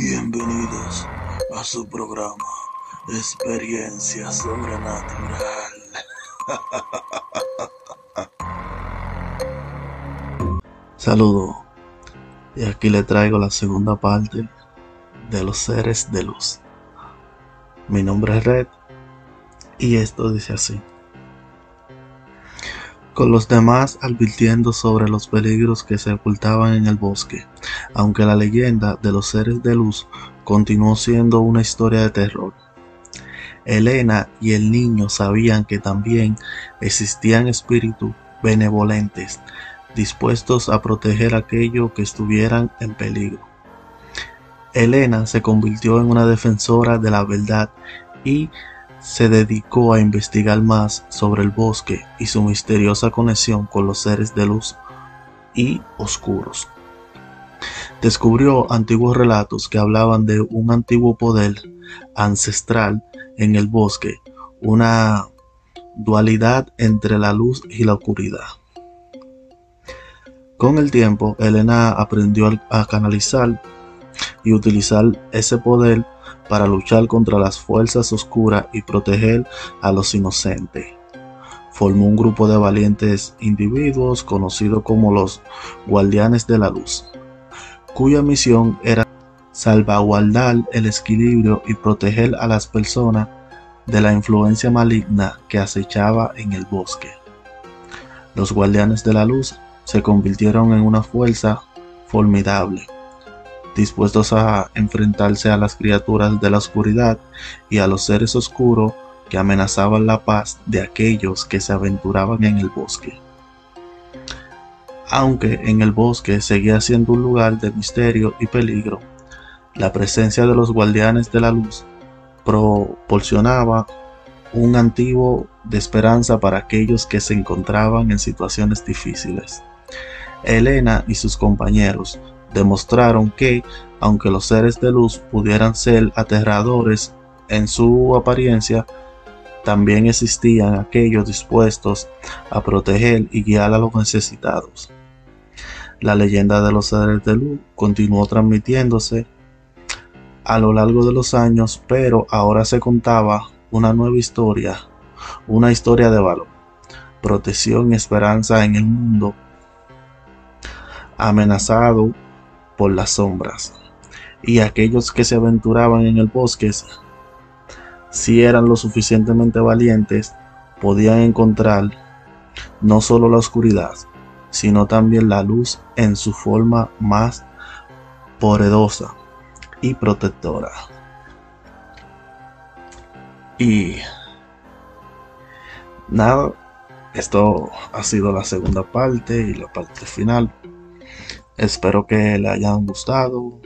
Bienvenidos a su programa Experiencia Sobrenatural. Saludo. Y aquí le traigo la segunda parte de los seres de luz. Mi nombre es Red y esto dice así. Con los demás advirtiendo sobre los peligros que se ocultaban en el bosque, aunque la leyenda de los seres de luz continuó siendo una historia de terror. Elena y el niño sabían que también existían espíritus benevolentes dispuestos a proteger a aquellos que estuvieran en peligro. Elena se convirtió en una defensora de la verdad y se dedicó a investigar más sobre el bosque y su misteriosa conexión con los seres de luz y oscuros. Descubrió antiguos relatos que hablaban de un antiguo poder ancestral en el bosque, una dualidad entre la luz y la oscuridad. Con el tiempo, Elena aprendió a canalizar y utilizar ese poder para luchar contra las fuerzas oscuras y proteger a los inocentes. Formó un grupo de valientes individuos conocidos como los Guardianes de la Luz, cuya misión era salvaguardar el equilibrio y proteger a las personas de la influencia maligna que acechaba en el bosque. Los Guardianes de la Luz se convirtieron en una fuerza formidable dispuestos a enfrentarse a las criaturas de la oscuridad y a los seres oscuros que amenazaban la paz de aquellos que se aventuraban en el bosque. Aunque en el bosque seguía siendo un lugar de misterio y peligro, la presencia de los guardianes de la luz proporcionaba un antiguo de esperanza para aquellos que se encontraban en situaciones difíciles. Elena y sus compañeros demostraron que, aunque los seres de luz pudieran ser aterradores en su apariencia, también existían aquellos dispuestos a proteger y guiar a los necesitados. La leyenda de los seres de luz continuó transmitiéndose a lo largo de los años, pero ahora se contaba una nueva historia, una historia de valor, protección y esperanza en el mundo amenazado por las sombras, y aquellos que se aventuraban en el bosque, si eran lo suficientemente valientes, podían encontrar no solo la oscuridad, sino también la luz en su forma más poderosa y protectora. Y nada, esto ha sido la segunda parte y la parte final. Espero que le hayan gustado.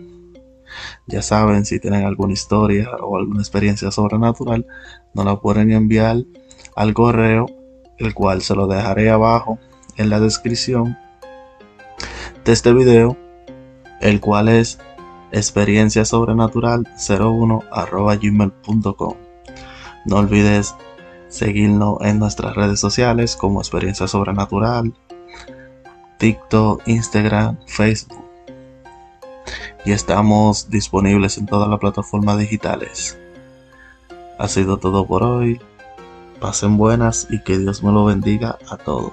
Ya saben, si tienen alguna historia o alguna experiencia sobrenatural, nos la pueden enviar al correo, el cual se lo dejaré abajo en la descripción de este video, el cual es experiencia sobrenatural 01 gmail.com. No olvides seguirnos en nuestras redes sociales como experiencia sobrenatural, TikTok, Instagram, Facebook. Y estamos disponibles en todas las plataformas digitales. Ha sido todo por hoy. Pasen buenas y que Dios me lo bendiga a todos.